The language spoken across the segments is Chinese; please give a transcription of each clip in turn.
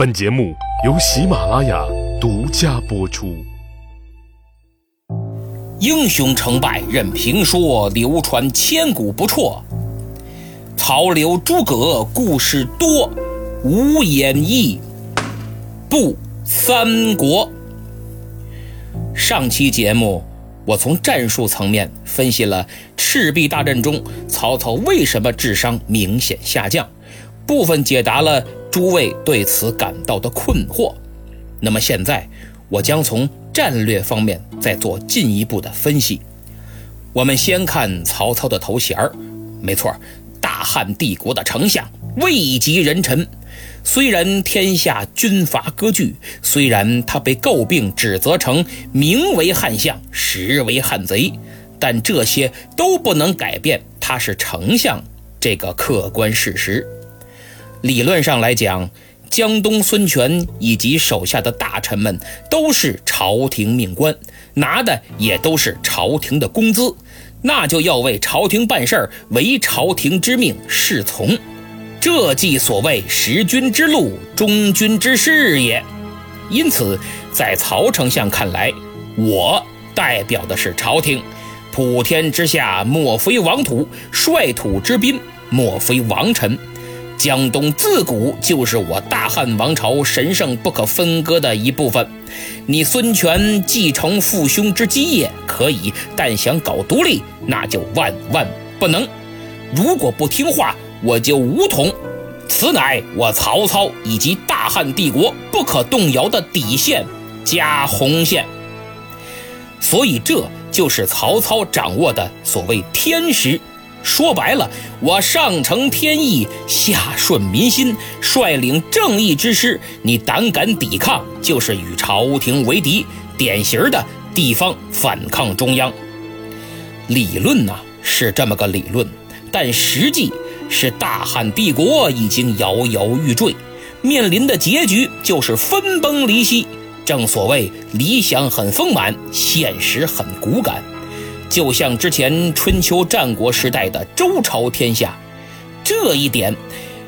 本节目由喜马拉雅独家播出。英雄成败任评说，流传千古不辍。曹刘诸葛故事多，无演义不三国。上期节目，我从战术层面分析了赤壁大战中曹操为什么智商明显下降，部分解答了。诸位对此感到的困惑，那么现在我将从战略方面再做进一步的分析。我们先看曹操的头衔儿，没错，大汉帝国的丞相，位极人臣。虽然天下军阀割据，虽然他被诟病指责成名为汉相，实为汉贼，但这些都不能改变他是丞相这个客观事实。理论上来讲，江东孙权以及手下的大臣们都是朝廷命官，拿的也都是朝廷的工资，那就要为朝廷办事儿，为朝廷之命是从，这即所谓识君之路，忠君之事也。因此，在曹丞相看来，我代表的是朝廷，普天之下莫非王土，率土之滨莫非王臣。江东自古就是我大汉王朝神圣不可分割的一部分。你孙权继承父兄之基业可以，但想搞独立，那就万万不能。如果不听话，我就武统。此乃我曹操以及大汉帝国不可动摇的底线加红线。所以，这就是曹操掌握的所谓天时。说白了，我上承天意，下顺民心，率领正义之师，你胆敢抵抗，就是与朝廷为敌，典型的地方反抗中央。理论呢是这么个理论，但实际是大汉帝国已经摇摇欲坠，面临的结局就是分崩离析。正所谓理想很丰满，现实很骨感。就像之前春秋战国时代的周朝天下，这一点，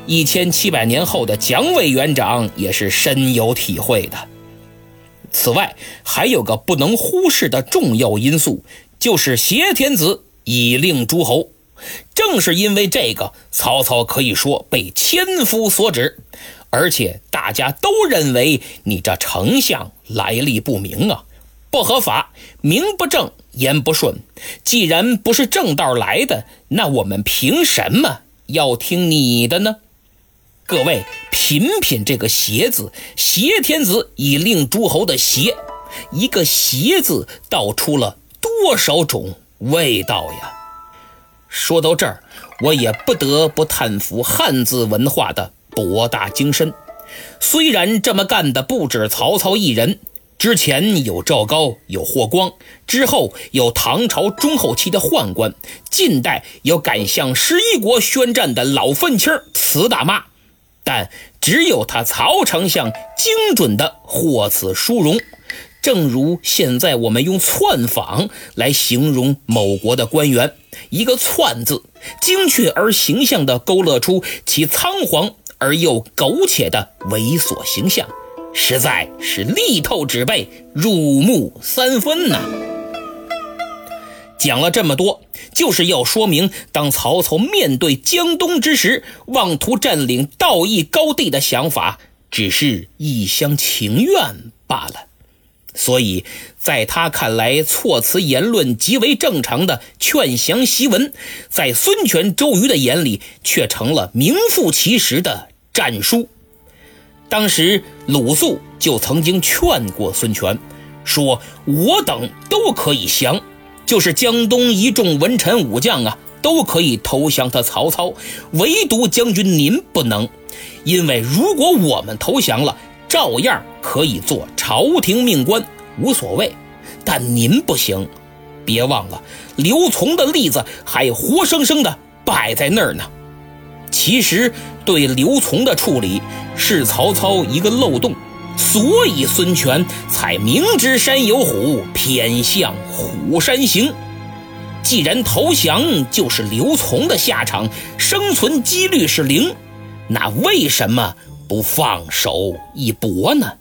一千七百年后的蒋委员长也是深有体会的。此外，还有个不能忽视的重要因素，就是挟天子以令诸侯。正是因为这个，曹操可以说被千夫所指，而且大家都认为你这丞相来历不明啊。不合法，名不正言不顺。既然不是正道来的，那我们凭什么要听你的呢？各位品品这个“邪”字，邪天子以令诸侯的“邪”，一个“邪”字道出了多少种味道呀！说到这儿，我也不得不叹服汉字文化的博大精深。虽然这么干的不止曹操一人。之前有赵高，有霍光，之后有唐朝中后期的宦官，近代有敢向十一国宣战的老愤青慈大妈，但只有他曹丞相精准的获此殊荣。正如现在我们用窜访来形容某国的官员，一个“窜”字，精确而形象地勾勒出其仓皇而又苟且的猥琐形象。实在是力透纸背，入木三分呐！讲了这么多，就是要说明，当曹操面对江东之时，妄图占领道义高地的想法，只是一厢情愿罢了。所以，在他看来，措辞言论极为正常的劝降檄文，在孙权、周瑜的眼里，却成了名副其实的战书。当时鲁肃就曾经劝过孙权，说：“我等都可以降，就是江东一众文臣武将啊，都可以投降他曹操，唯独将军您不能，因为如果我们投降了，照样可以做朝廷命官，无所谓。但您不行，别忘了刘琮的例子还活生生的摆在那儿呢。”其实，对刘琮的处理是曹操一个漏洞，所以孙权才明知山有虎，偏向虎山行。既然投降就是刘琮的下场，生存几率是零，那为什么不放手一搏呢？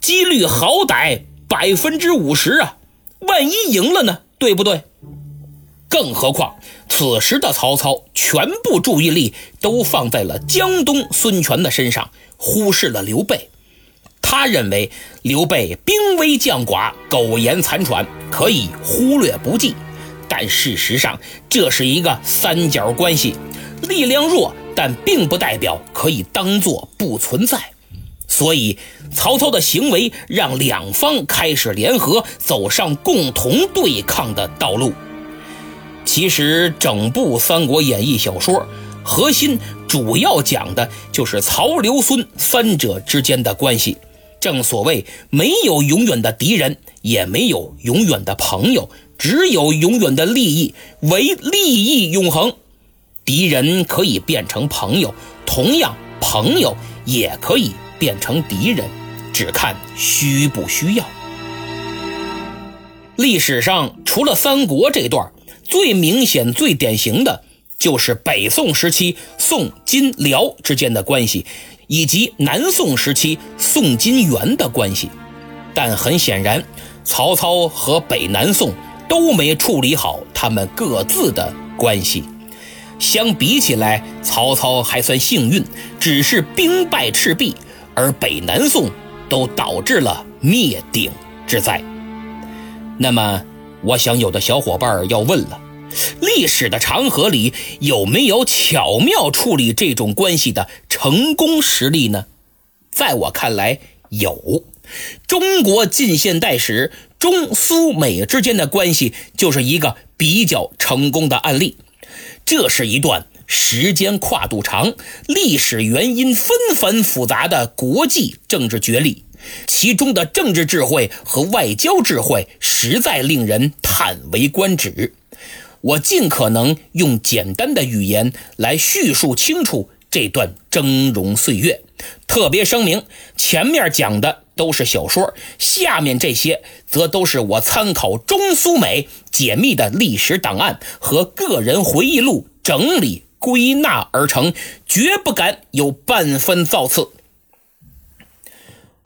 几率好歹百分之五十啊！万一赢了呢？对不对？更何况此时的曹操全部注意力都放在了江东孙权的身上，忽视了刘备。他认为刘备兵微将寡、苟延残喘，可以忽略不计。但事实上，这是一个三角关系，力量弱，但并不代表可以当做不存在。所以，曹操的行为让两方开始联合，走上共同对抗的道路。其实，整部《三国演义》小说核心主要讲的就是曹、刘、孙三者之间的关系。正所谓，没有永远的敌人，也没有永远的朋友，只有永远的利益，唯利益永恒。敌人可以变成朋友，同样，朋友也可以变成敌人，只看需不需要。历史上，除了三国这段，最明显、最典型的就是北宋时期宋、金、辽之间的关系。以及南宋时期宋金元的关系，但很显然，曹操和北南宋都没处理好他们各自的关系。相比起来，曹操还算幸运，只是兵败赤壁，而北南宋都导致了灭顶之灾。那么，我想有的小伙伴要问了。历史的长河里有没有巧妙处理这种关系的成功实例呢？在我看来，有。中国近现代史中苏美之间的关系就是一个比较成功的案例。这是一段时间跨度长、历史原因纷繁复杂的国际政治角力，其中的政治智慧和外交智慧实在令人叹为观止。我尽可能用简单的语言来叙述清楚这段峥嵘岁月。特别声明，前面讲的都是小说，下面这些则都是我参考中苏美解密的历史档案和个人回忆录整理归纳而成，绝不敢有半分造次。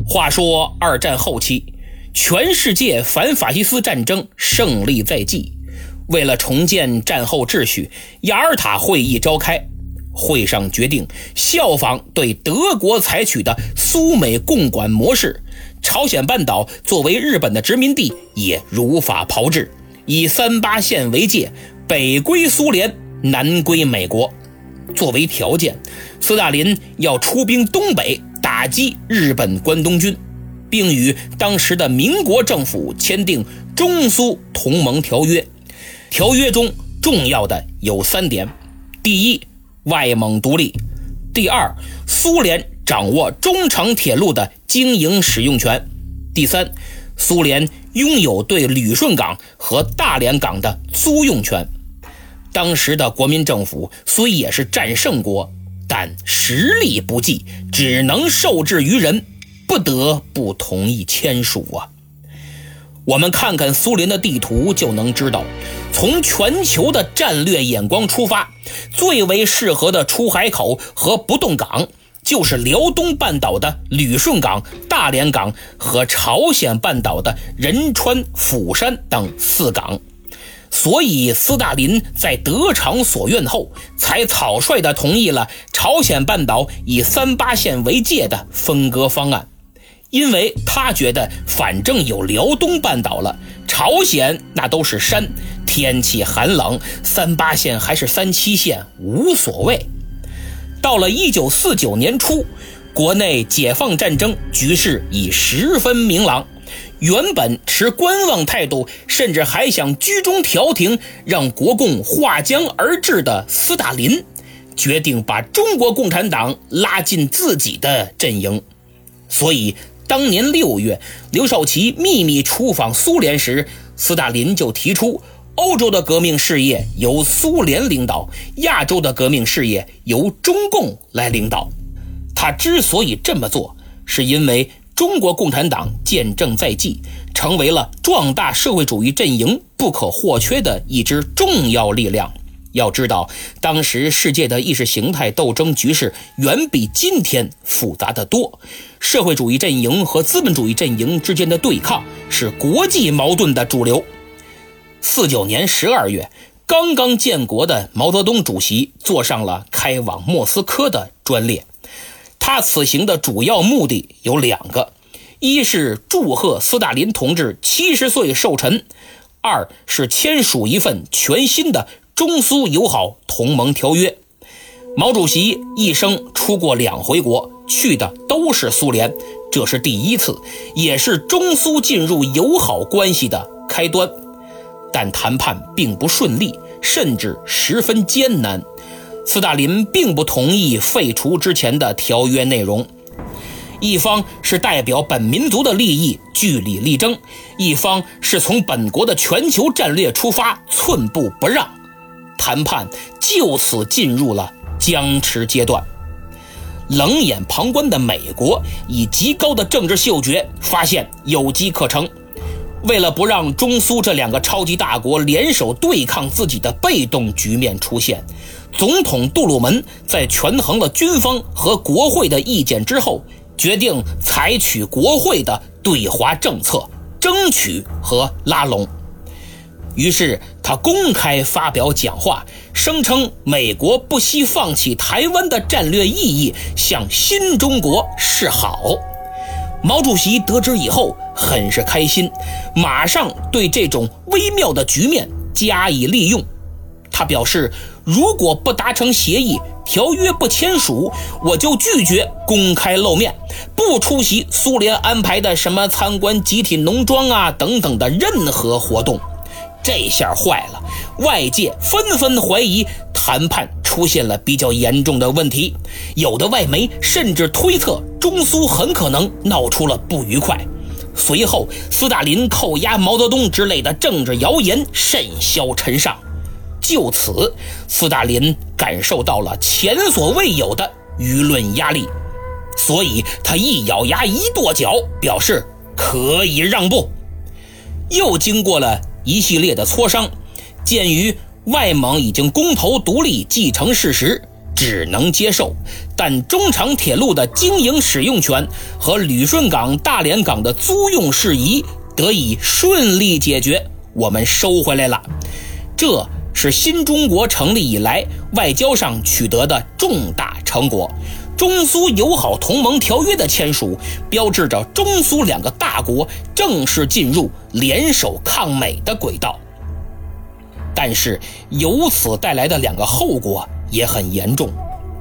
话说二战后期，全世界反法西斯战争胜利在即。为了重建战后秩序，雅尔塔会议召开，会上决定效仿对德国采取的苏美共管模式，朝鲜半岛作为日本的殖民地也如法炮制，以三八线为界，北归苏联，南归美国。作为条件，斯大林要出兵东北打击日本关东军，并与当时的民国政府签订中苏同盟条约。条约中重要的有三点：第一，外蒙独立；第二，苏联掌握中长铁路的经营使用权；第三，苏联拥有对旅顺港和大连港的租用权。当时的国民政府虽也是战胜国，但实力不济，只能受制于人，不得不同意签署啊。我们看看苏联的地图，就能知道，从全球的战略眼光出发，最为适合的出海口和不动港，就是辽东半岛的旅顺港、大连港和朝鲜半岛的仁川、釜山等四港。所以，斯大林在得偿所愿后，才草率地同意了朝鲜半岛以三八线为界的分割方案。因为他觉得，反正有辽东半岛了，朝鲜那都是山，天气寒冷，三八线还是三七线无所谓。到了一九四九年初，国内解放战争局势已十分明朗，原本持观望态度，甚至还想居中调停，让国共划江而治的斯大林，决定把中国共产党拉进自己的阵营，所以。当年六月，刘少奇秘密出访苏联时，斯大林就提出，欧洲的革命事业由苏联领导，亚洲的革命事业由中共来领导。他之所以这么做，是因为中国共产党建政在即，成为了壮大社会主义阵营不可或缺的一支重要力量。要知道，当时世界的意识形态斗争局势远比今天复杂的多，社会主义阵营和资本主义阵营之间的对抗是国际矛盾的主流。四九年十二月，刚刚建国的毛泽东主席坐上了开往莫斯科的专列。他此行的主要目的有两个：一是祝贺斯大林同志七十岁寿辰；二是签署一份全新的。中苏友好同盟条约，毛主席一生出过两回国，去的都是苏联，这是第一次，也是中苏进入友好关系的开端。但谈判并不顺利，甚至十分艰难。斯大林并不同意废除之前的条约内容，一方是代表本民族的利益据理力争，一方是从本国的全球战略出发，寸步不让。谈判就此进入了僵持阶段。冷眼旁观的美国以极高的政治嗅觉发现有机可乘，为了不让中苏这两个超级大国联手对抗自己的被动局面出现，总统杜鲁门在权衡了军方和国会的意见之后，决定采取国会的对华政策，争取和拉拢。于是他公开发表讲话，声称美国不惜放弃台湾的战略意义，向新中国示好。毛主席得知以后很是开心，马上对这种微妙的局面加以利用。他表示，如果不达成协议，条约不签署，我就拒绝公开露面，不出席苏联安排的什么参观集体农庄啊等等的任何活动。这下坏了，外界纷纷怀疑谈判出现了比较严重的问题，有的外媒甚至推测中苏很可能闹出了不愉快。随后，斯大林扣押毛泽东之类的政治谣言甚嚣尘上，就此，斯大林感受到了前所未有的舆论压力，所以他一咬牙一跺脚，表示可以让步。又经过了。一系列的磋商，鉴于外蒙已经公投独立继承事实，只能接受。但中长铁路的经营使用权和旅顺港、大连港的租用事宜得以顺利解决，我们收回来了。这是新中国成立以来外交上取得的重大成果。中苏友好同盟条约的签署，标志着中苏两个大国正式进入联手抗美的轨道。但是由此带来的两个后果也很严重：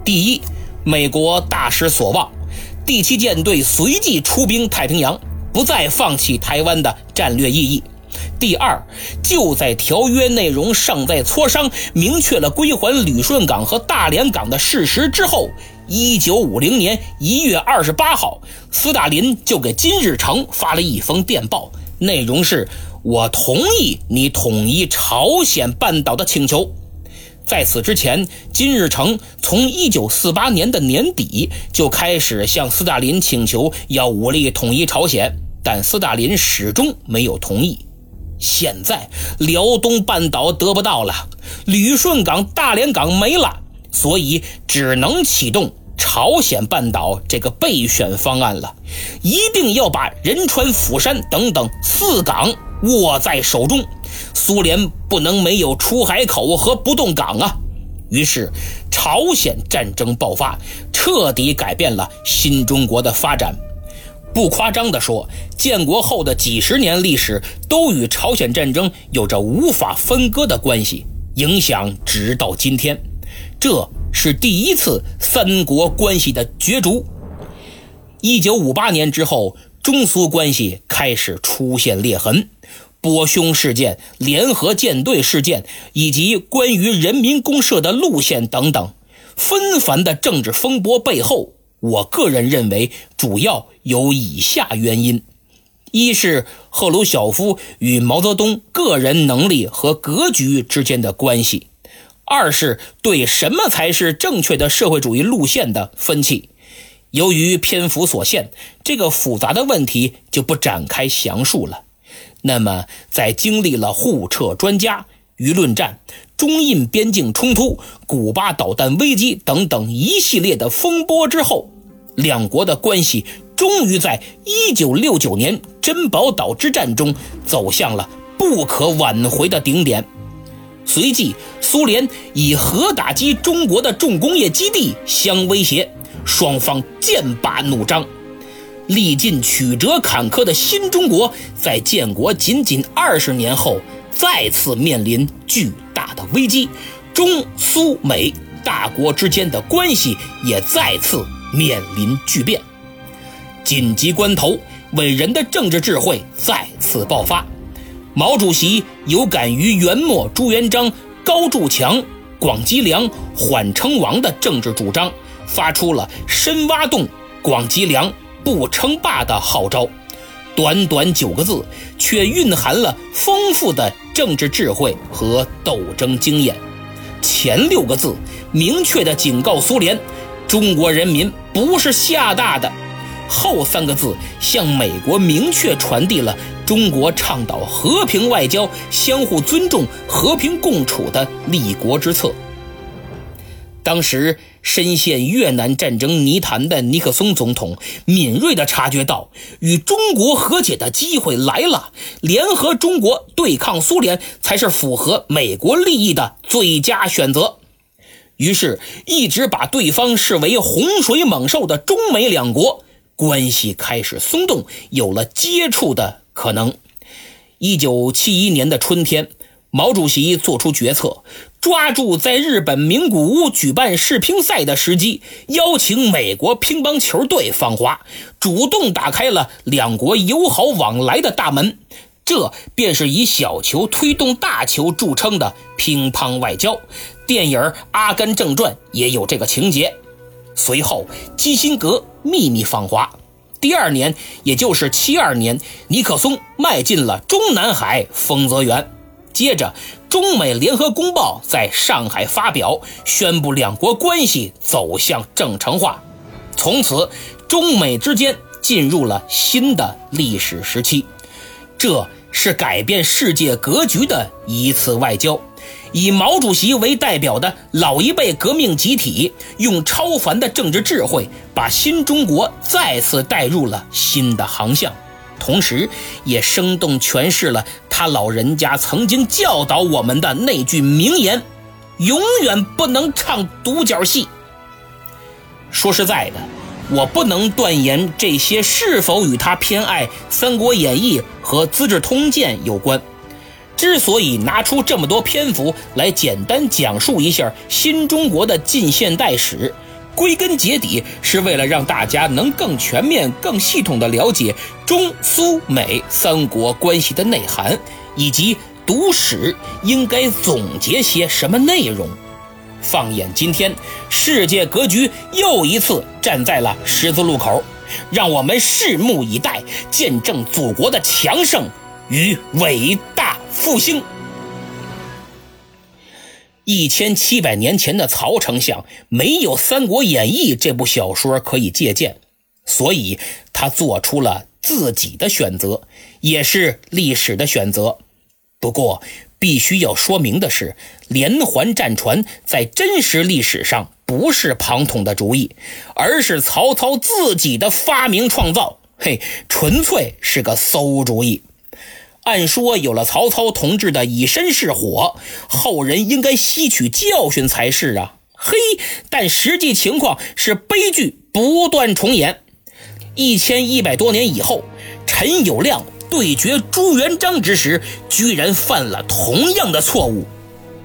第一，美国大失所望，第七舰队随即出兵太平洋，不再放弃台湾的战略意义；第二，就在条约内容尚在磋商、明确了归还旅顺港和大连港的事实之后。一九五零年一月二十八号，斯大林就给金日成发了一封电报，内容是：“我同意你统一朝鲜半岛的请求。”在此之前，金日成从一九四八年的年底就开始向斯大林请求要武力统一朝鲜，但斯大林始终没有同意。现在辽东半岛得不到了，旅顺港、大连港没了，所以只能启动。朝鲜半岛这个备选方案了，一定要把仁川、釜山等等四港握在手中。苏联不能没有出海口和不动港啊！于是，朝鲜战争爆发，彻底改变了新中国的发展。不夸张地说，建国后的几十年历史都与朝鲜战争有着无法分割的关系，影响直到今天。这。是第一次三国关系的角逐。一九五八年之后，中苏关系开始出现裂痕，波匈事件、联合舰队事件以及关于人民公社的路线等等，纷繁的政治风波背后，我个人认为主要有以下原因：一是赫鲁晓夫与毛泽东个人能力和格局之间的关系。二是对什么才是正确的社会主义路线的分歧。由于篇幅所限，这个复杂的问题就不展开详述了。那么，在经历了互撤专家、舆论战、中印边境冲突、古巴导弹危机等等一系列的风波之后，两国的关系终于在1969年珍宝岛之战中走向了不可挽回的顶点。随即，苏联以核打击中国的重工业基地相威胁，双方剑拔弩张。历尽曲折坎坷的新中国，在建国仅仅二十年后，再次面临巨大的危机，中苏美大国之间的关系也再次面临巨变。紧急关头，伟人的政治智慧再次爆发。毛主席有感于元末朱元璋、高筑墙、广积粮、缓称王的政治主张，发出了“深挖洞，广积粮”。不称霸的号召，短短九个字，却蕴含了丰富的政治智慧和斗争经验。前六个字明确地警告苏联，中国人民不是吓大的；后三个字向美国明确传递了中国倡导和平外交、相互尊重、和平共处的立国之策。当时深陷越南战争泥潭的尼克松总统，敏锐地察觉到与中国和解的机会来了，联合中国对抗苏联才是符合美国利益的最佳选择。于是，一直把对方视为洪水猛兽的中美两国关系开始松动，有了接触的可能。一九七一年的春天。毛主席做出决策，抓住在日本名古屋举办世乒赛的时机，邀请美国乒乓球队访华，主动打开了两国友好往来的大门。这便是以小球推动大球著称的乒乓外交。电影《阿甘正传》也有这个情节。随后，基辛格秘密访华。第二年，也就是七二年，尼克松迈进了中南海丰泽园。接着，中美联合公报在上海发表，宣布两国关系走向正常化。从此，中美之间进入了新的历史时期。这是改变世界格局的一次外交。以毛主席为代表的老一辈革命集体，用超凡的政治智慧，把新中国再次带入了新的航向。同时，也生动诠释了他老人家曾经教导我们的那句名言：“永远不能唱独角戏。”说实在的，我不能断言这些是否与他偏爱《三国演义》和《资治通鉴》有关。之所以拿出这么多篇幅来简单讲述一下新中国的近现代史。归根结底是为了让大家能更全面、更系统地了解中苏美三国关系的内涵，以及读史应该总结些什么内容。放眼今天，世界格局又一次站在了十字路口，让我们拭目以待，见证祖国的强盛与伟大复兴。一千七百年前的曹丞相没有《三国演义》这部小说可以借鉴，所以他做出了自己的选择，也是历史的选择。不过，必须要说明的是，连环战船在真实历史上不是庞统的主意，而是曹操自己的发明创造。嘿，纯粹是个馊主意。按说有了曹操同志的以身试火，后人应该吸取教训才是啊！嘿，但实际情况是悲剧不断重演。一千一百多年以后，陈友谅对决朱元璋之时，居然犯了同样的错误。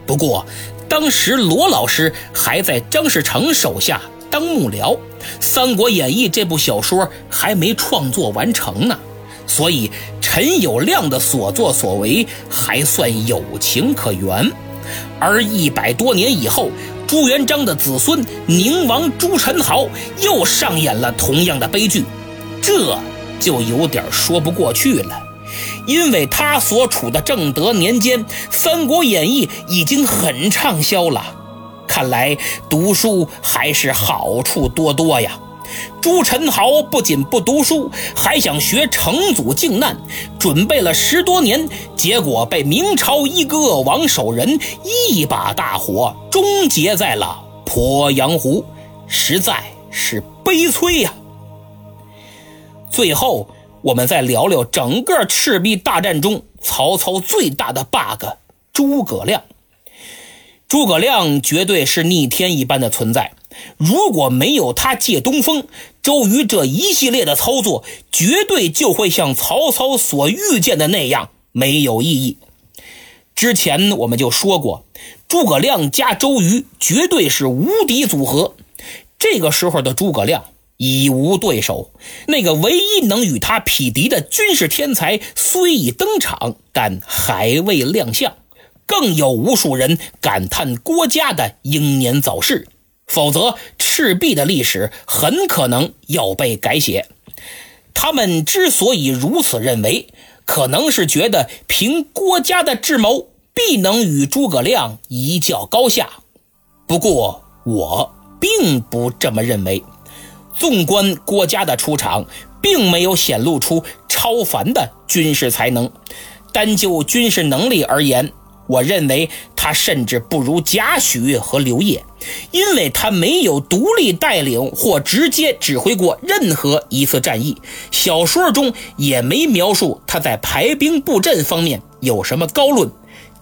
不过，当时罗老师还在张士诚手下当幕僚，《三国演义》这部小说还没创作完成呢。所以，陈友谅的所作所为还算有情可原，而一百多年以后，朱元璋的子孙宁王朱宸濠又上演了同样的悲剧，这就有点说不过去了，因为他所处的正德年间，《三国演义》已经很畅销了。看来读书还是好处多多呀。朱宸濠不仅不读书，还想学成祖靖难，准备了十多年，结果被明朝一个王守仁一把大火终结在了鄱阳湖，实在是悲催呀。最后，我们再聊聊整个赤壁大战中曹操最大的 bug—— 诸葛亮。诸葛亮绝对是逆天一般的存在。如果没有他借东风，周瑜这一系列的操作，绝对就会像曹操所预见的那样没有意义。之前我们就说过，诸葛亮加周瑜绝对是无敌组合。这个时候的诸葛亮已无对手，那个唯一能与他匹敌的军事天才虽已登场，但还未亮相。更有无数人感叹郭嘉的英年早逝。否则，赤壁的历史很可能要被改写。他们之所以如此认为，可能是觉得凭郭嘉的智谋，必能与诸葛亮一较高下。不过，我并不这么认为。纵观郭嘉的出场，并没有显露出超凡的军事才能。单就军事能力而言，我认为他甚至不如贾诩和刘烨，因为他没有独立带领或直接指挥过任何一次战役，小说中也没描述他在排兵布阵方面有什么高论。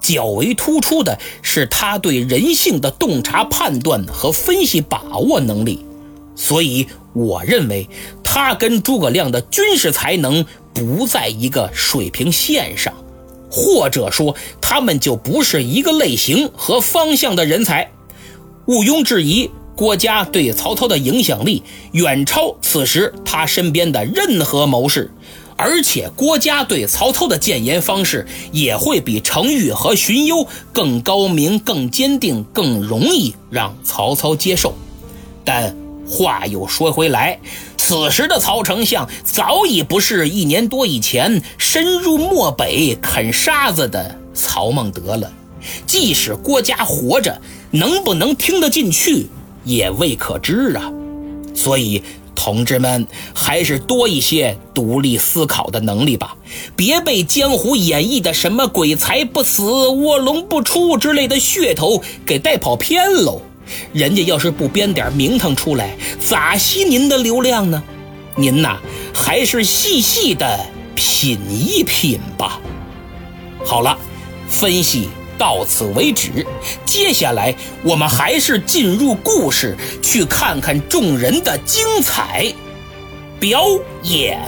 较为突出的是他对人性的洞察判断和分析把握能力，所以我认为他跟诸葛亮的军事才能不在一个水平线上。或者说，他们就不是一个类型和方向的人才。毋庸置疑，郭嘉对曹操的影响力远超此时他身边的任何谋士，而且郭嘉对曹操的谏言方式也会比程昱和荀攸更高明、更坚定、更容易让曹操接受。但话又说回来。此时的曹丞相早已不是一年多以前深入漠北啃沙子的曹孟德了。即使郭嘉活着，能不能听得进去也未可知啊。所以，同志们还是多一些独立思考的能力吧，别被江湖演绎的什么“鬼才不死，卧龙不出”之类的噱头给带跑偏喽。人家要是不编点名堂出来，咋吸您的流量呢？您呐，还是细细的品一品吧。好了，分析到此为止，接下来我们还是进入故事，去看看众人的精彩表演。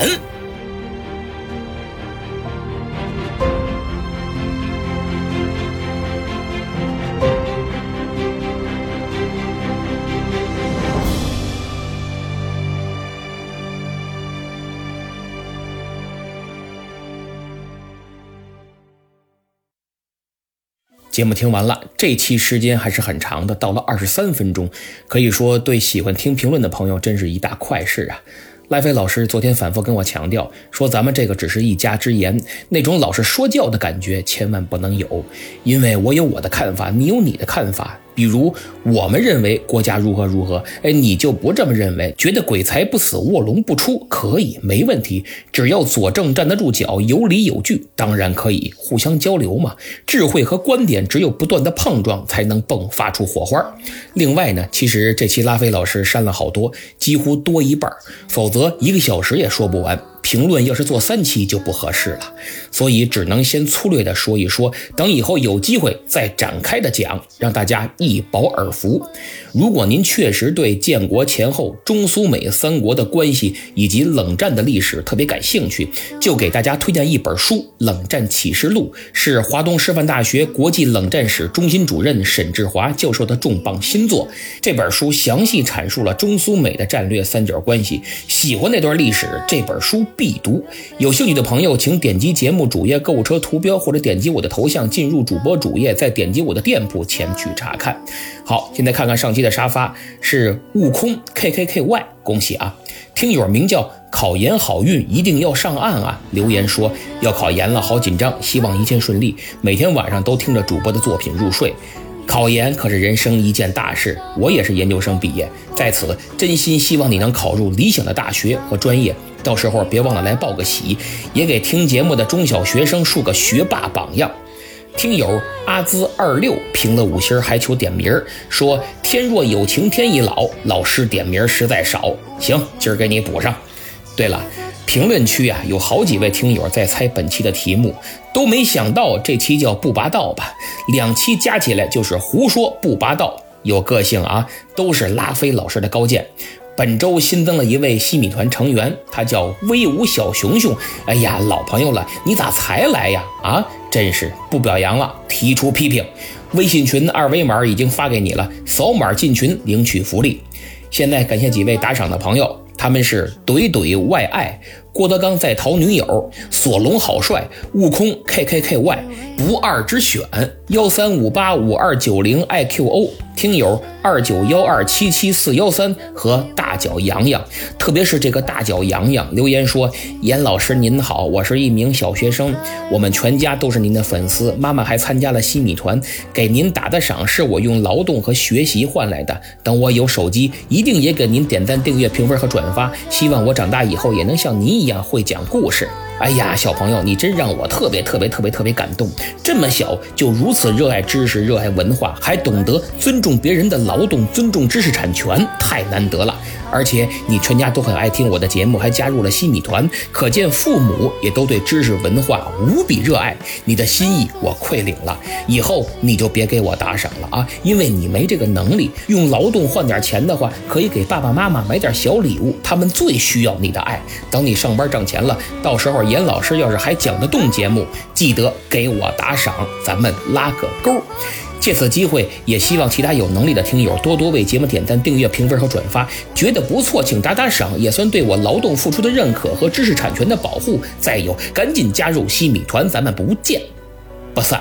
节目听完了，这期时间还是很长的，到了二十三分钟，可以说对喜欢听评论的朋友真是一大快事啊。赖飞老师昨天反复跟我强调说，咱们这个只是一家之言，那种老是说教的感觉千万不能有，因为我有我的看法，你有你的看法。比如我们认为国家如何如何，哎，你就不这么认为，觉得鬼才不死，卧龙不出，可以没问题，只要佐证站得住脚，有理有据，当然可以互相交流嘛。智慧和观点只有不断的碰撞，才能迸发出火花。另外呢，其实这期拉菲老师删了好多，几乎多一半，否则一个小时也说不完。评论要是做三期就不合适了，所以只能先粗略的说一说，等以后有机会再展开的讲，让大家一饱耳福。如果您确实对建国前后中苏美三国的关系以及冷战的历史特别感兴趣，就给大家推荐一本书《冷战启示录》，是华东师范大学国际冷战史中心主任沈志华教授的重磅新作。这本书详细阐述了中苏美的战略三角关系。喜欢那段历史，这本书。必读，有兴趣的朋友请点击节目主页购物车图标，或者点击我的头像进入主播主页，再点击我的店铺前去查看。好，现在看看上期的沙发是悟空 K K K Y，恭喜啊！听友名叫考研好运，一定要上岸啊！留言说要考研了，好紧张，希望一切顺利，每天晚上都听着主播的作品入睡。考研可是人生一件大事，我也是研究生毕业，在此真心希望你能考入理想的大学和专业，到时候别忘了来报个喜，也给听节目的中小学生树个学霸榜样。听友阿兹二六评了五星，还求点名儿，说天若有情天亦老，老师点名实在少。行，今儿给你补上。对了。评论区啊，有好几位听友在猜本期的题目，都没想到这期叫不拔道吧？两期加起来就是胡说不拔道，有个性啊，都是拉菲老师的高见。本周新增了一位西米团成员，他叫威武小熊熊。哎呀，老朋友了，你咋才来呀？啊，真是不表扬了，提出批评。微信群二维码已经发给你了，扫码进群领取福利。现在感谢几位打赏的朋友。他们是怼怼外爱，郭德纲在逃女友，索隆好帅，悟空 K K K Y 不二之选幺三五八五二九零 I Q O 听友二九幺二七七四幺三和大脚洋洋，特别是这个大脚洋洋留言说：“严老师您好，我是一名小学生，我们全家都是您的粉丝，妈妈还参加了西米团，给您打的赏是我用劳动和学习换来的。等我有手机，一定也给您点赞、订阅、评分和转发。希望我长大以后也能像您一样会讲故事。”哎呀，小朋友，你真让我特别特别特别特别感动！这么小就如此热爱知识、热爱文化，还懂得尊重别人的劳动、尊重知识产权，太难得了。而且你全家都很爱听我的节目，还加入了西米团，可见父母也都对知识文化无比热爱。你的心意我愧领了，以后你就别给我打赏了啊，因为你没这个能力。用劳动换点钱的话，可以给爸爸妈妈买点小礼物，他们最需要你的爱。等你上班挣钱了，到时候严老师要是还讲得动节目，记得给我打赏，咱们拉个勾。借此机会，也希望其他有能力的听友多多为节目点赞、订阅、评分和转发。觉得不错，请打打赏，也算对我劳动付出的认可和知识产权的保护。再有，赶紧加入西米团，咱们不见不散。